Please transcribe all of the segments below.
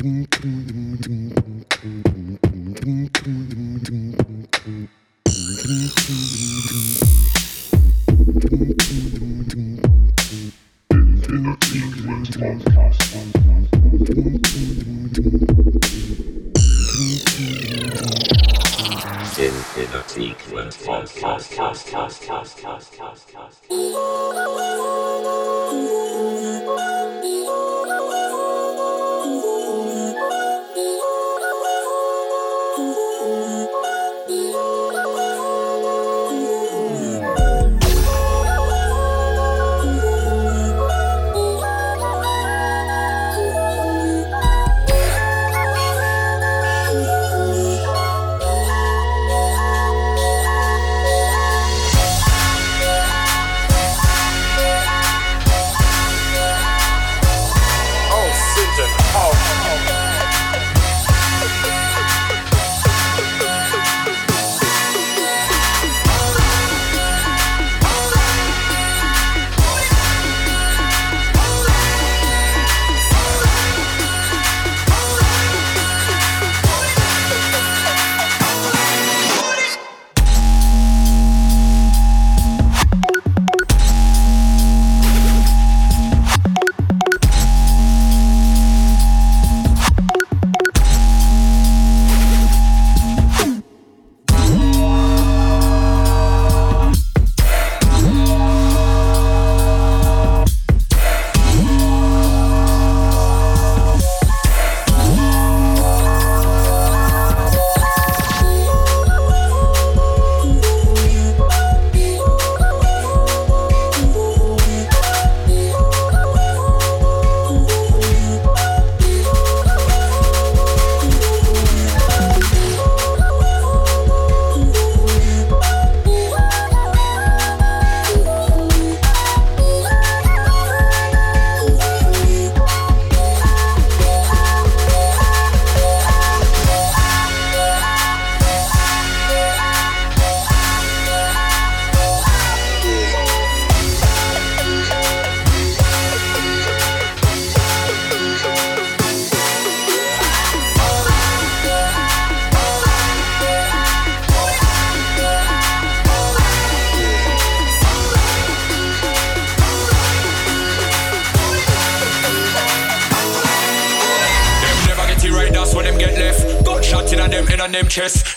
Podcast. Just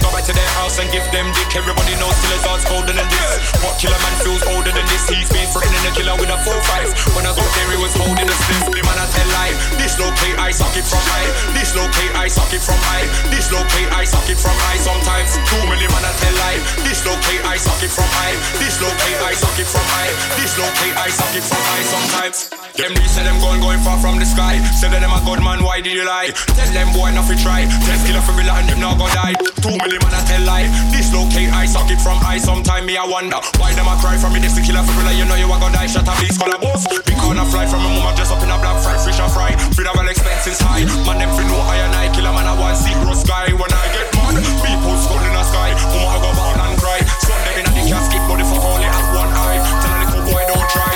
Go back to their house and give them dick. Everybody knows still is odds colder than this. What killer man feels older than this? He's been threatening a killer with a full five. When I got there he was holding a stiff. The man I tell lie. Dislocate I suck it from high. Dislocate I suck it from high. Dislocate I suck it from high sometimes. Too many man I tell lie. Dislocate I suck it from high. Dislocate I suck it from high. Dislocate I suck it from high sometimes. Them reach them going going far from the sky. Say that them a good man, why did you lie? Tell them boy nothing try. Tell killer for real and them not gonna die. Too many man I tell lie. Dislocate I suck it from high. Sometime me I wonder why them a cry from me. This killer for real. You know you a gonna die. Shut up, these color boss. Big corner fly from a mama just up in a black fried fish and fry. Feed all expenses high. Man them fi know I and I killer man I want see zero sky when I get mad. People skull in the sky. Mama go ball and cry. Sunday in a the casket, the fuck only have one eye. Tell a little boy don't try.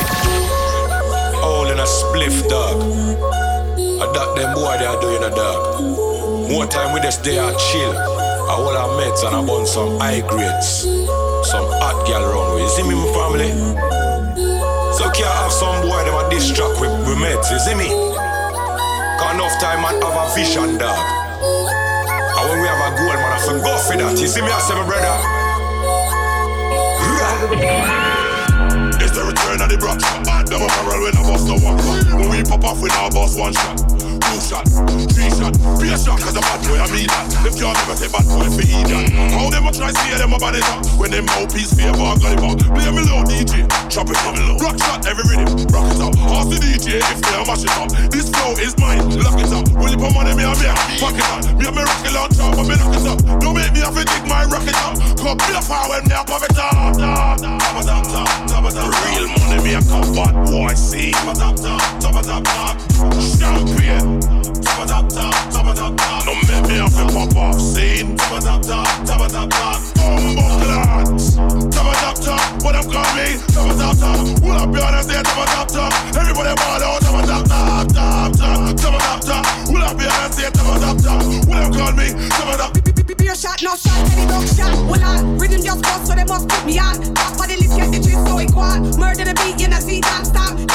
All in a spliff dog. I duck them boy they are doing a dog. More time with us they are chill. I hold our meds and I burn some high grades. Some hot girl around with. You see me, my family? So can't have some boy them a distract with, with meds, you see me? Got enough time and have a vision, dog. And when we have a goal, man, I to go for that. You see me, I say, my brother? It's the return of the Brock. Them a barrel when I bust the one. When we pop off, we now bust one shot. Two shot. Three t-shirt. Be a shot, cause a bad boy, I mean that. Them can't never say bad boy for idiot. How them a try to see them about it up? When them mouthpiece fear got it up. Play me low, DJ. Chop it, low. Rock shot, every rhythm. Rock it up. Ask the DJ if they mash it up. This flow is mine. Lock it up. Will you put money me and me? Fuck it up. Me and me rock it on but me lock it up. Don't make me have to dig my rocket up. Come be a fire when me a pop it up. Real money me a come bad boy see. Top, Don't make me pop off scene. What I'm call me? Top, top, top. Will be top, top. Everybody ball out. Be call me? Beer shot, no shot, dog shot. Well, I so they must me on. Top of the list, get the gist, so it go. Murder the beat, you know, see that stop.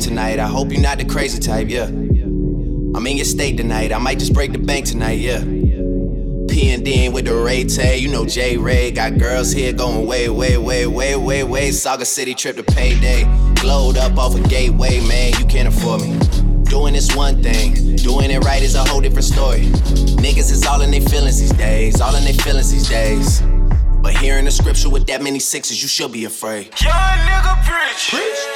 Tonight. I hope you're not the crazy type, yeah. I'm in your state tonight. I might just break the bank tonight, yeah. P and D with the Ray Tay, you know J Ray. Got girls here going way, way, way, way, way, way. Saga City trip to payday. Glowed up off a gateway, man. You can't afford me. Doing this one thing, doing it right is a whole different story. Niggas is all in their feelings these days, all in their feelings these days. But hearing the scripture with that many sixes, you should be afraid. Young nigga preach. Preach.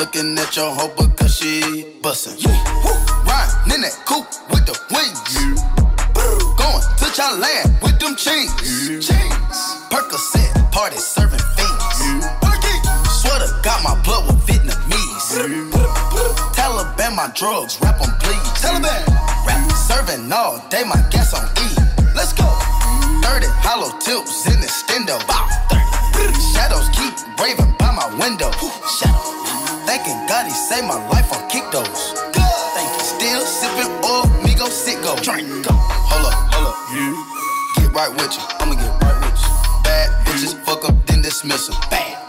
Looking at your hoe because she bustin'. Yeah. Woo. Riding in that coupe with the wings. Going to Thailand with them chains. Chains. Percocet, party serving fiends. Sweater got my blood with Vietnamese. Taliban my drugs, rap on please. Taliban. Rap serving all day, my gas on E. Let's go. 30 hollow tips in the stendo. Bow. Shadows keep raving by my window. Shadow. Thanking God he saved my life on kick those. Thank you. Still sipping oil, me go sit go. Drink. Hold up, hold up. Get right with you. I'ma get right with you. Bad bitches, fuck up, then dismiss 'em. Bad.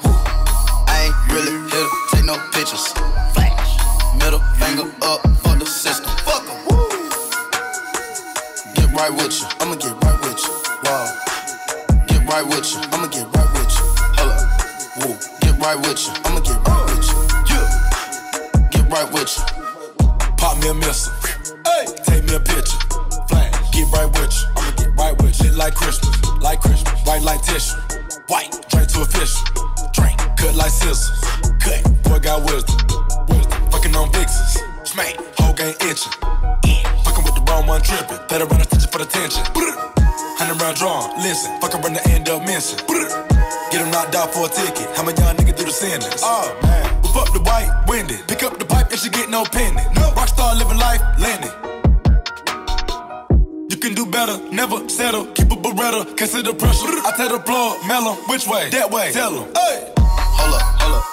I ain't really here to take no pictures. Flash. Middle finger up Out for a ticket. How my young nigga do the sentence? Oh man. Whip up the white, winded. Pick up the pipe and she get no penny. No. Rockstar living life, landing. You can do better, never settle. Keep a beretta, consider pressure. I tell the plug, mellow, which way? That way. Tell him. Hey. Hold up, hold up.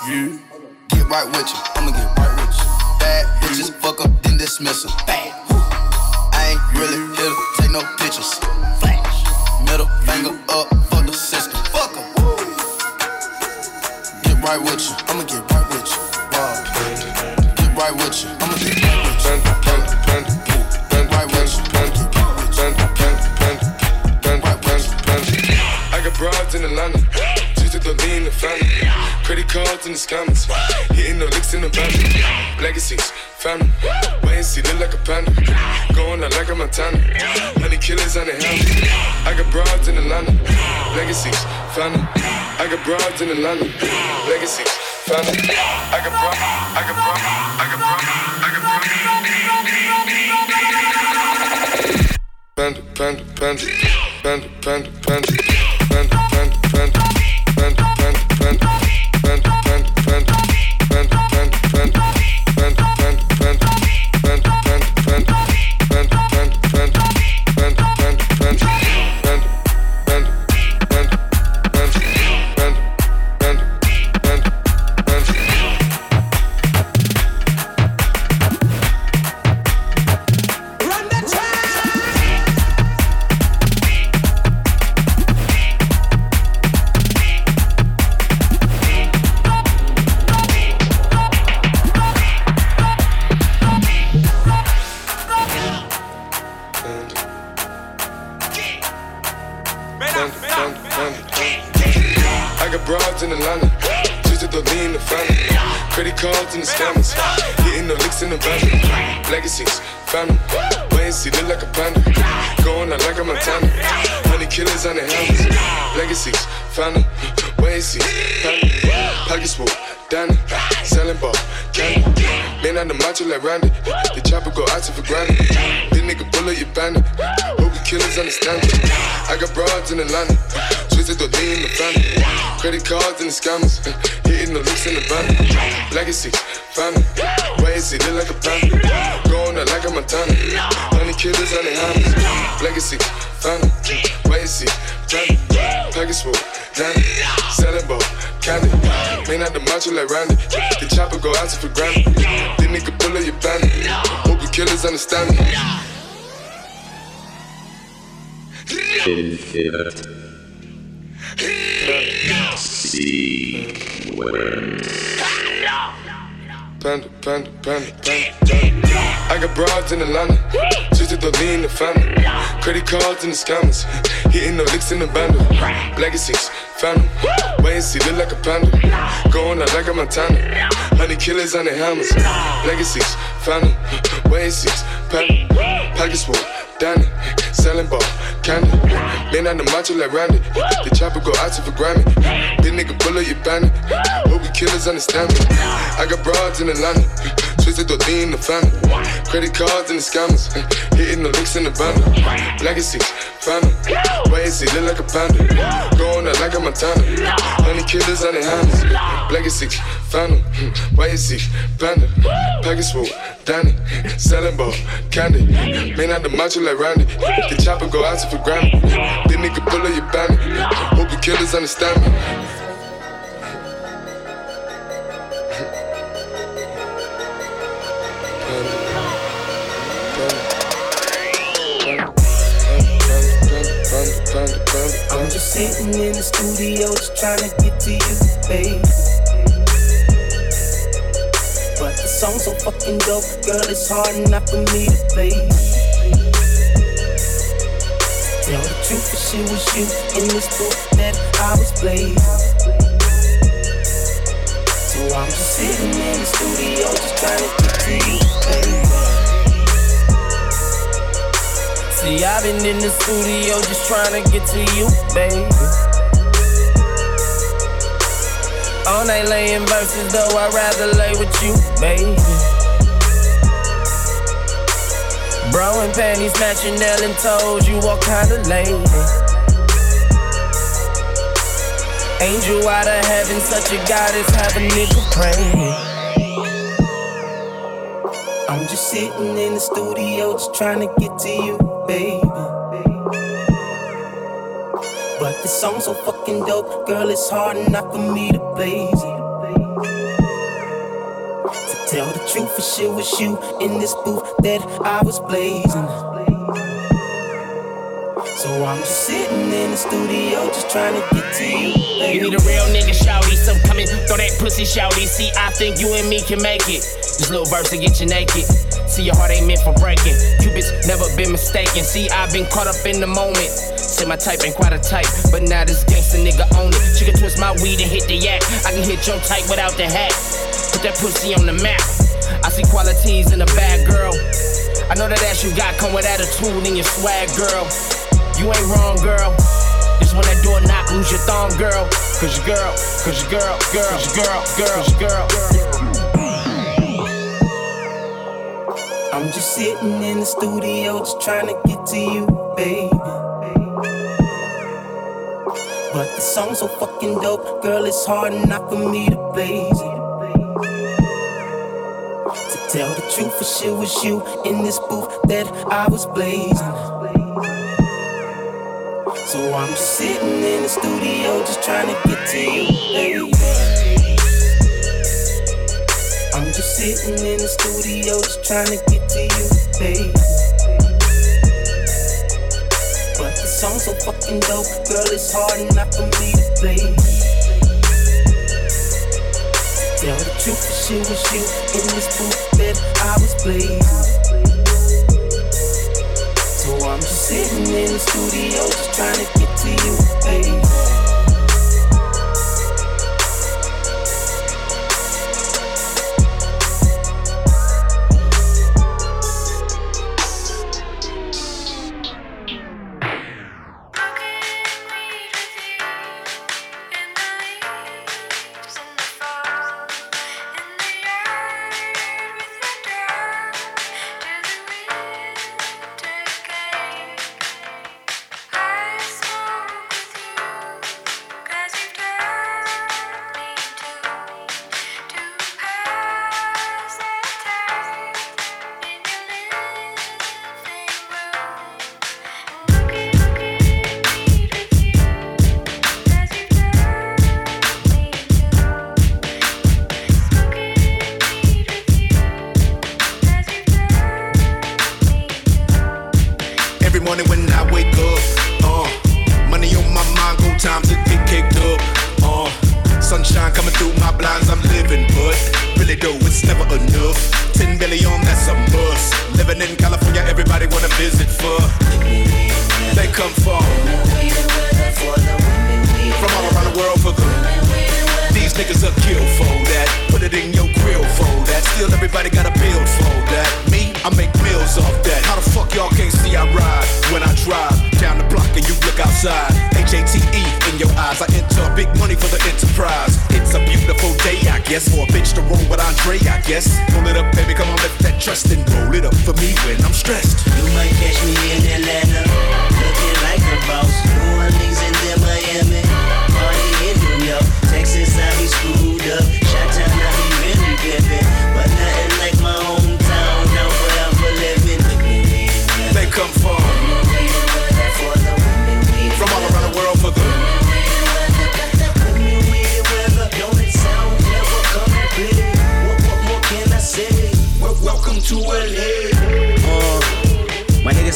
Get right with you. I'ma get right with you. Bad bitches, fuck up, then dismiss 'em. Bad. I ain't really here to take no pictures. Flash. Middle finger up right with you. I'ma get right with you. Wow. Get right with you. I'ma get right with you. Get right with you. I'ma get right with you. I got broads in Atlanta. Just to the lean the family. Credit cards in the scammers. Hitting the licks in the van. Legacies, family. Wait and see, look like a panda. Going out like a Montana. Honey killers on the helmet. I got broads in Atlanta. Legacies, family. I got broads in Atlanta. Legacies, family. I got broads. I got broads. I got broads. I got broads. Panda, panda, panda, panda, panda, panda, you bandit. Hope you killers understand me. Panda, panda, panda, panda, panda. I got broads in Atlanta, just to lean in the family. Credit cards in the scammers, hitting the licks in the bundle. Legacies, phantom, wait and see, look like a panda. Going out like a Montana, honey killers on the hammers. Legacies, phantom, wait and see, panda. Pockets full, Danny, selling ball, candy. Man on the macho like Randy, the chopper go out to for Grammy. This nigga pull up your bandit, hope you killers understand me. I got broads in Atlanta, twisted to lean the family. Credit cards and the scammers, hitting the licks in the. Legacy, phantom, why is he look like a panda? Going out like a Montana, honey killers on the hands. Phantom, why is he panda? Package full, Danny, selling ball, candy. Man out the macho like Randy, the chopper go out for Grammy. This nigga pull up your hope you killers understand me. I'm just sitting in the studio just trying to get to you, babe. But the song's so fucking dope, girl, it's hard enough for me to play. Tell the truth, if she was you in this book that I was playing. So I'm just sitting in the studio just trying to get to you, babe. See, I've been in the studio just trying to get to you, baby. All night laying verses, though I'd rather lay with you, baby. Bro and panties matching, Ellen told you what kind of lady. Angel out of heaven, such a goddess, have a nigga praying. I'm just sitting in the studio, just trying to get to you, baby. But the song's so fucking dope, girl, it's hard enough for me to blaze it. To tell the truth, if it was you in this booth that I was blazing. So I'm just sitting in the studio, just trying to get to you. Baby. You need a real nigga, shouty. So come in, throw that pussy, shouty. See, I think you and me can make it. This little verse to get you naked. See, your heart ain't meant for breaking. Cupid's never been mistaken. See, I've been caught up in the moment. Say my type ain't quite a type, but now this gangsta nigga own it. She can twist my weed and hit the yak. I can hit your type without the hat. Put that pussy on the map. I see qualities in a bad girl. I know that ass you got come with attitude in your swag, girl. You ain't wrong, girl. Just when that door knock, lose your thumb, girl. Cause your girl, cause your girl, girl, cause your girl, girl, cause your girl. I'm just sitting in the studio, just trying to get to you, baby. But the song's so fucking dope, girl, it's hard enough for me to blaze it. To tell the truth, if it was you in this booth that I was blazing. So I'm just sitting in the studio, just trying to get to you, baby. I'm just sitting in the studio, just trying to get to baby. But the song's so fucking dope, girl, it's hard enough for me to play. Tell the truth, if it was you in this booth that I was playing. So I'm just sitting in the studio, just trying to get to you, baby. Guess. Pull it up, baby, come on, lift that trust and roll it up for me when I'm stressed. You might catch me in Atlanta, looking like a boss.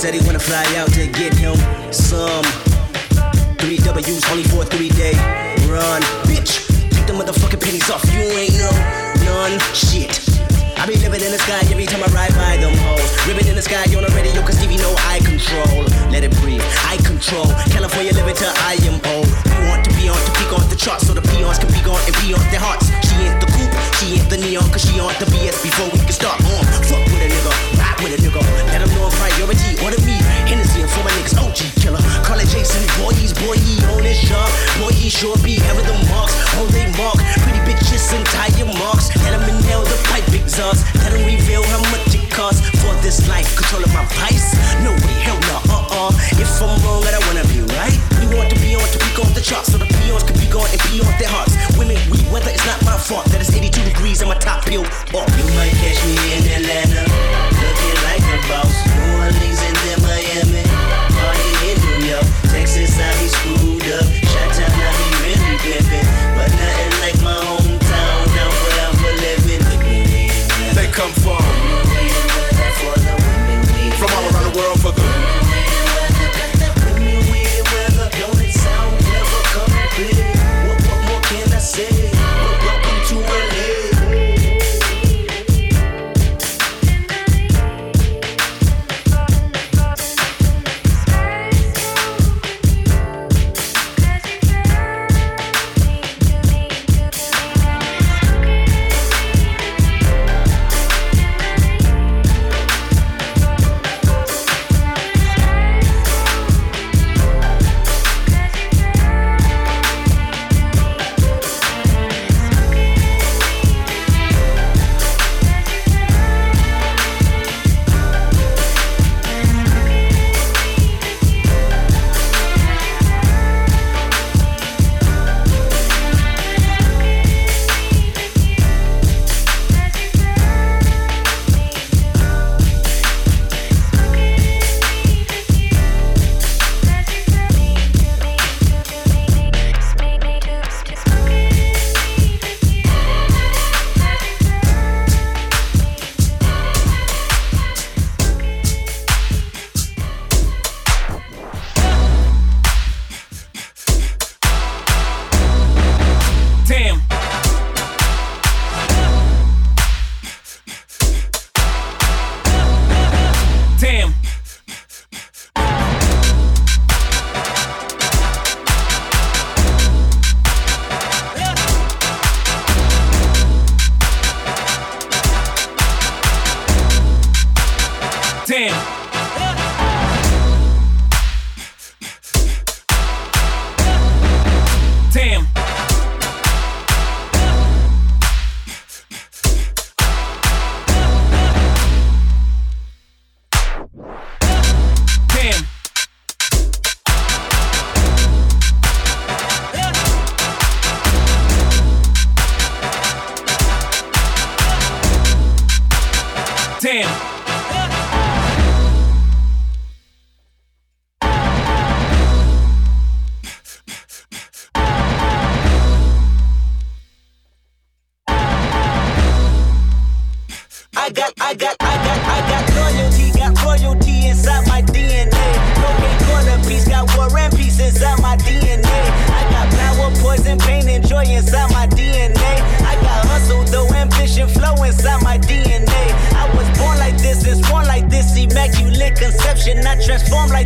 Said he wanna fly out to get him some three W's only for a three day run. Bitch, take the motherfucking pennies off. You ain't no none shit. I be living in the sky every time I ride by them hoes. Ribbon in the sky on the radio, cause Stevie know I control. Let it breathe, I control. California living till I am old. We want to be on to peak off the charts so the peons can be gone and be on their hearts. She ain't the coupe, she ain't the neon, cause she on the BS before we can start. Uh, fuck with a nigga, ride with a nigga. Niggas, OG killer. Call it Jason, boy, he's boy, he on his job. Boy, he sure be having the marks, on they mark. Pretty bitches and tire marks. Them inhale the pipe exhaust. Let them reveal how much it costs for this life. Controlling my vice. No way, hell no, uh uh. If I'm wrong, I don't wanna be right. We want to be on to peak off the charts so the peons can be gone and pee off their hearts. Women, we weather it's not my fault that it's 82 degrees and my top peeled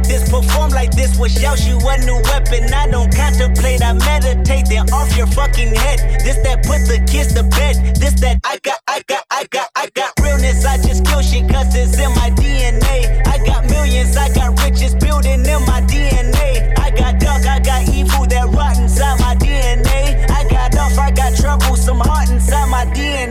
this, perform like this, wish out you a new weapon. I don't contemplate, I meditate, then off your fucking head. This that put the kids to bed. This that I got, I got, I got, I got realness. I just kill shit cause it's in my DNA. I got millions, I got riches building in my DNA.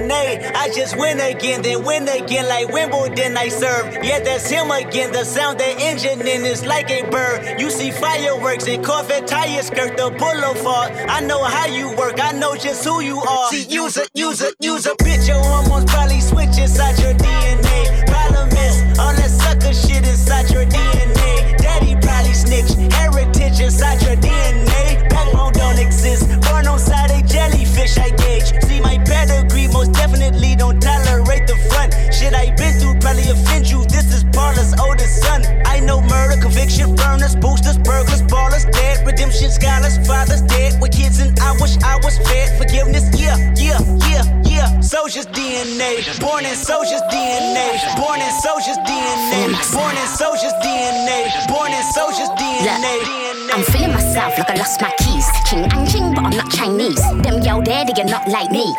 DNA. I just win again, then win again, like Wimbledon I serve. Yeah, that's him again. The sound the engine in is like a bird. You see fireworks and Corvette tires skirt the boulevard. I know how you work, I know just who you are. See, use a, use a, use a bitch, your hormones probably switch inside your DNA. Problem is, all that sucker shit inside your DNA. Daddy probably snitch, heritage inside your DNA. Backbone don't exist, born on a jellyfish, I gauge. See my pedigree, most definitely don't tolerate the front. Shit I been through probably offend you. This is Paula's oldest son. I know murder, conviction, burners, boosters, burglars, ballers, dead, redemption, scholars, fathers dead with kids, and I wish I was fed. Forgiveness, yeah, yeah, yeah, yeah. Soldier's DNA, born in soldier's DNA, born in soldier's DNA, born in soldier's DNA, born in soldier's DNA. I'm feeling myself like I lost my keys. Ching and ching, but I'm not Chinese. Them yo there, they are not like me.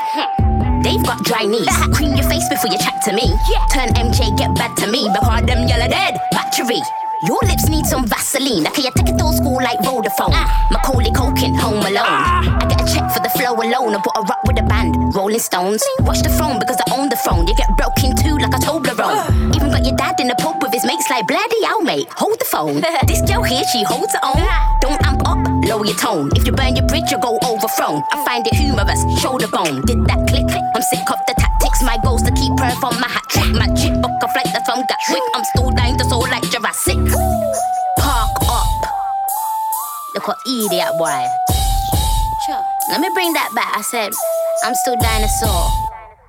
They've got dry knees. Cream your face before you chat to me. Turn MJ, get back to me. Because them yellow dead. Battery. Your lips need some Vaseline. Okay, I take it old school like Vodafone. Macaulay Culkin, home alone. I get a check for the flow alone. I bought a rock with a band, Rolling Stones. Watch the throne because I own the throne. You get broke in two like a Toblerone. Even got your dad in the pub with his mates like bloody hell, mate. Hold the phone. this girl here, she holds her own. Don't amp up, lower your tone. If you burn your bridge, you go overthrown. I find it humorous, shoulder bone. Did that click? Click? I'm sick of the tactics. My goal's to keep her from my hat trick. My book a flight that's from Gatwick. I'm still dying to soul like Park up. Look what idiot boy. Sure. Let me bring that back. I said, I'm still dinosaur.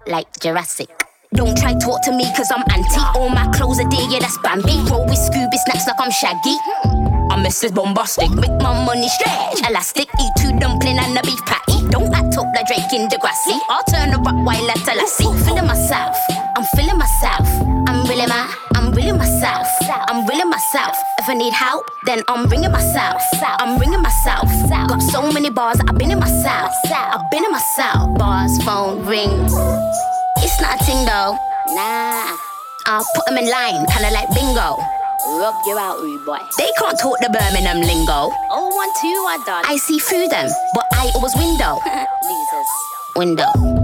Like Jurassic. Don't try talk to me cause I'm anti. All my clothes are there, yeah, that's Bambi. Roll with Scooby snacks like I'm Shaggy. Hmm. I'm Mrs. Bombastic, make my money stretch. Elastic, eat two dumpling and a beef patty. Don't act up like Drake in the grassy. I'll turn a Rottweiler to see. Feeling myself, I'm feeling myself. I'm really my, I'm really myself. I'm really myself. If I need help, then I'm ringing myself. I'm ringing myself. Got so many bars, I've been in myself. I've been in myself. Bars, phone, ring. It's not a thing though. Nah. I'll put them in line, kinda like bingo. Rub you out, rude boy. They can't talk the Birmingham lingo. Oh, one, two, I done. I see through them, but I always window. Losers. Window.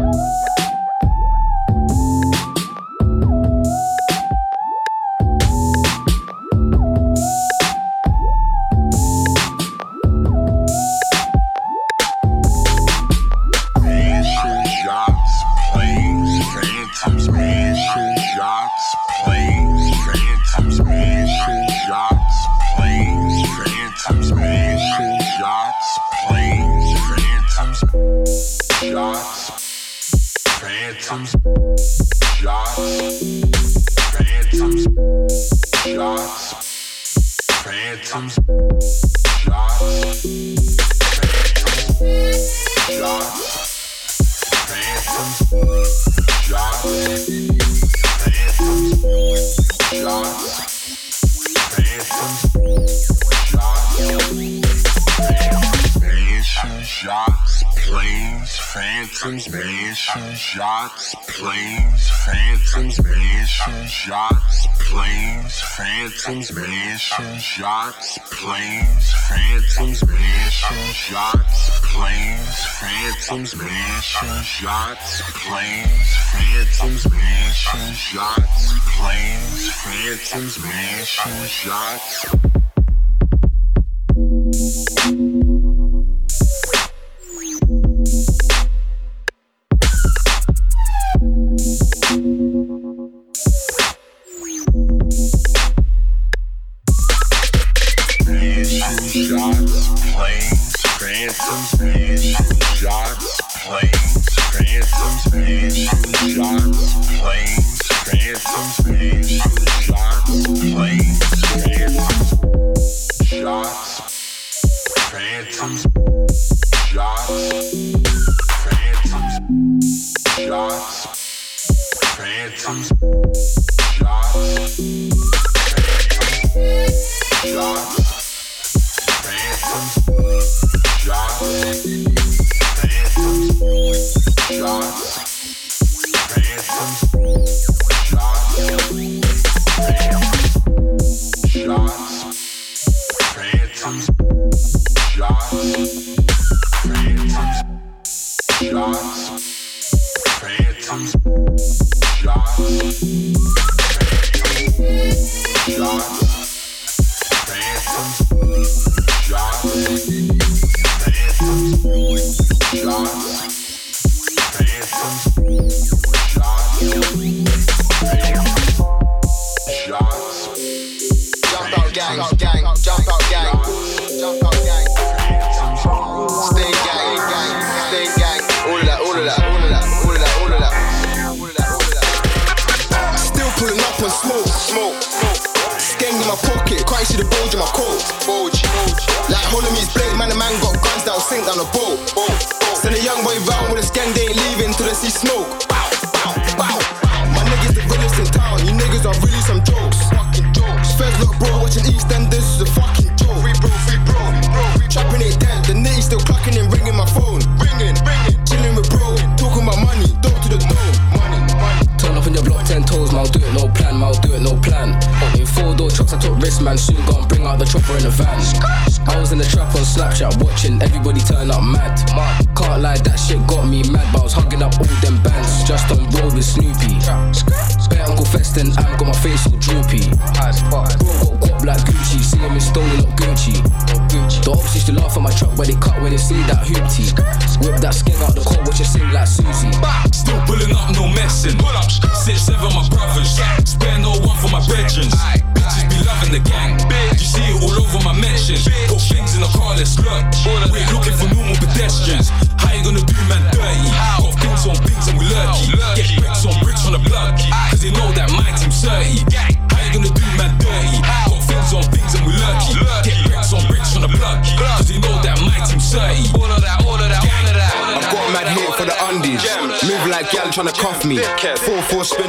Phantoms, mansions, yachts, planes, phantoms, mansions, yachts, planes, phantoms, mansions, yachts, planes, phantoms, mansions, yachts, planes, phantoms, mansions, yachts. bulge in my coat. Bulge, bulge. Like holding me's blade, man, the man got guns that'll sink down the boat. man soon gonna bring out the chopper in the van. I was in the trap on Snapchat watching everybody turn up mad. Can't lie, that shit got me mad, but I was hugging up all them bands just on road with Snoopy. Spare Uncle and I'm got my face all droopy. Bro got guap like Gucci, seeing me stolen up Gucci. The ops used to laugh at my truck, but they cut when they see that hoopty. Whip that skin out the car, watch it sing like Susie. Still pulling up, no messing. Pull up, six seven, my brothers. Spare for my brethrens. Bitches be loving the gang. You see it all over my mentions. Put things in the car, let's look. We're looking for normal pedestrians. How you gonna do man dirty? Got things on things and we lurky. Get bricks on bricks on the block. Cause they know that my team's 30. How you gonna do man dirty? Got things on things and we lurky. Get bricks on bricks on the block. Cause they know that my team's 30. All of that, all of that.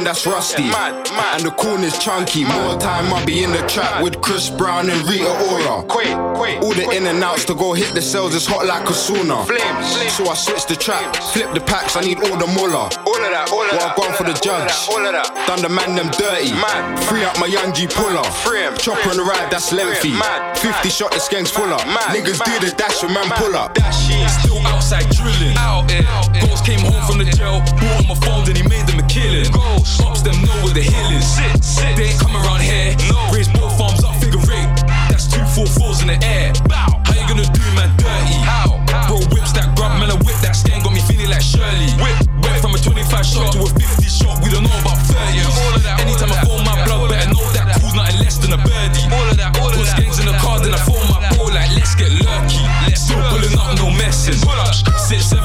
That's rusty. And the corner's chunky. More time I'll be in the trap with Chris Brown and Rita Ora. All the in and outs to go hit the cells is hot like a sauna. So I switch the track, flip the packs, I need all the muller. All of that, all of that. I've gone for the judge. All of that. Done the man them dirty. Free up my young G puller. Chopper on the ride, that's lengthy. 50 shot the skanks fuller. Niggas do the dash with man pull up. Still outside drilling. Out, Ghost came home from the jail, bought him a phone, then he made them a killing. Pops them know where the hill is. They ain't come around here. Raise more farms up, figure eight. That's two four fours in the air. How you gonna do man dirty? How? Bro whips that grub, man, a whip that stain got me feeling like Shirley. Whip, went from a 25 shot to a 50 shot. We don't know about 30. Anytime I phone my blood, better know that cool's nothing less than a birdie. All of that, all of Put skanks in the car, then I phone Six seven,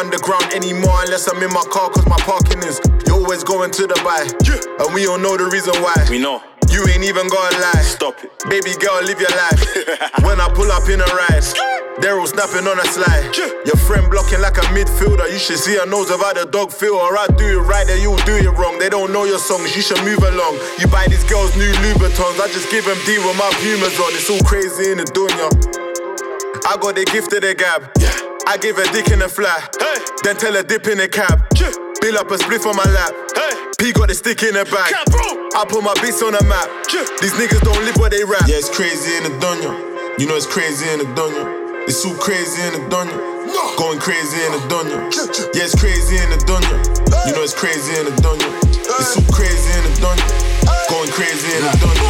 underground anymore unless I'm in my car cause my parking is. You always going to the buy. And we all know the reason why. We know. You ain't even gonna lie. Stop it. Baby girl, live your life. when I pull up in a ride, Daryl snapping on a slide. Your friend blocking like a midfielder. You should see her nose of how the dog feel. Or I do it right, then you do it wrong. They don't know your songs, you should move along. You buy these girls new Louboutins. I just give them D with my Pumas on. It's all crazy in the dunya. I got the gift of the gab. I give a dick in a fly. Then tell a dip in the cab. Bill up a spliff on my lap. P got the stick in the bag. I put my beats on the map. These niggas don't live where they rap. Yeah, it's crazy in the dunya. You know it's crazy in the dunya. It's too crazy in the dunya. Going crazy in the dunya. Yeah, it's crazy in the dunya. You know it's crazy in the dunya. It's too crazy in the dunya. Going crazy in the dunya.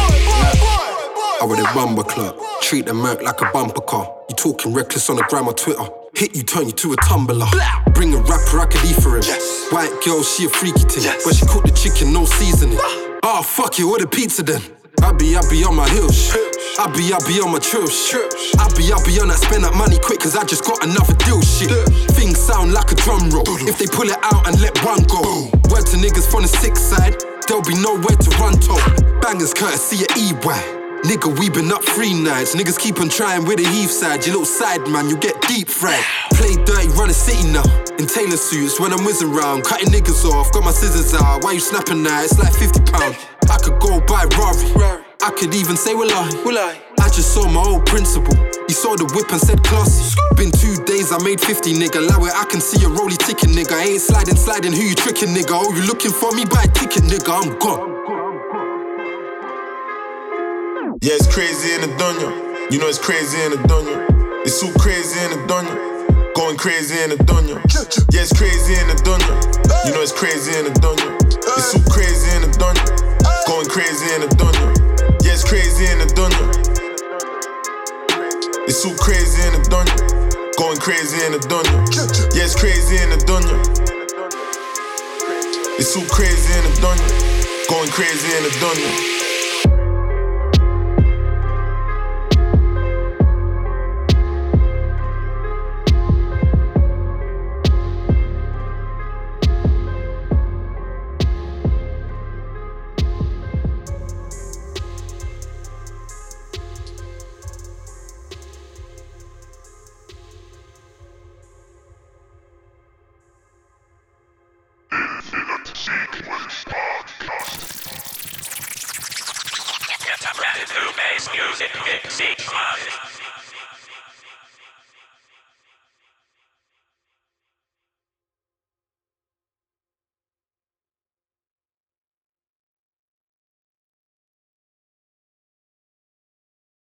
I would a bumper club. Treat the Merc like a bumper car. You talking reckless on the gram or Twitter. Hit you, turn you to a tumbler. Bring a rapper, I could eat for him. White girl, she a freaky thing. But she cooked the chicken, no seasoning. Ah, oh, fuck it, what a pizza then. I be, I be on my heels. I be, I be on my trips. I be, I be on that spend that money quick, cause I just got another deal shit. Things sound like a drum roll. If they pull it out and let one go. Word to niggas from the six side, there'll be nowhere to run to. Bangers courtesy of EY. Nigga, we been up three nights. Niggas keep on trying with the heath side. You little side man, you get deep fried. Play dirty, run a city now. In tailor suits when I'm whizzing round. Cutting niggas off, got my scissors out. Why you snapping now? It's like 50 pounds. I could go buy Rari. I could even say, will I? Will I? I just saw my old principal. He saw the whip and said, classy. Been two days, I made 50, nigga. Allow it, I can see a rolly ticking, nigga. I ain't sliding, sliding. Who you tricking, nigga? Oh, you looking for me? Buy a ticket, nigga. I'm gone. Yeah, it's crazy in the dunya. You know it's crazy in the dunya. It's so crazy in the dunya. Going crazy in the dunya. Yeah, it's crazy in the dunya. You know it's crazy in the dunya. It's so crazy in the dunya. Going crazy in the dunya. Yeah, it's crazy in the dunya. It's so crazy in the dunya. Going crazy in the dunya. Yeah, it's crazy in the dunya. It's so crazy in the dunya. Going crazy in the dunya.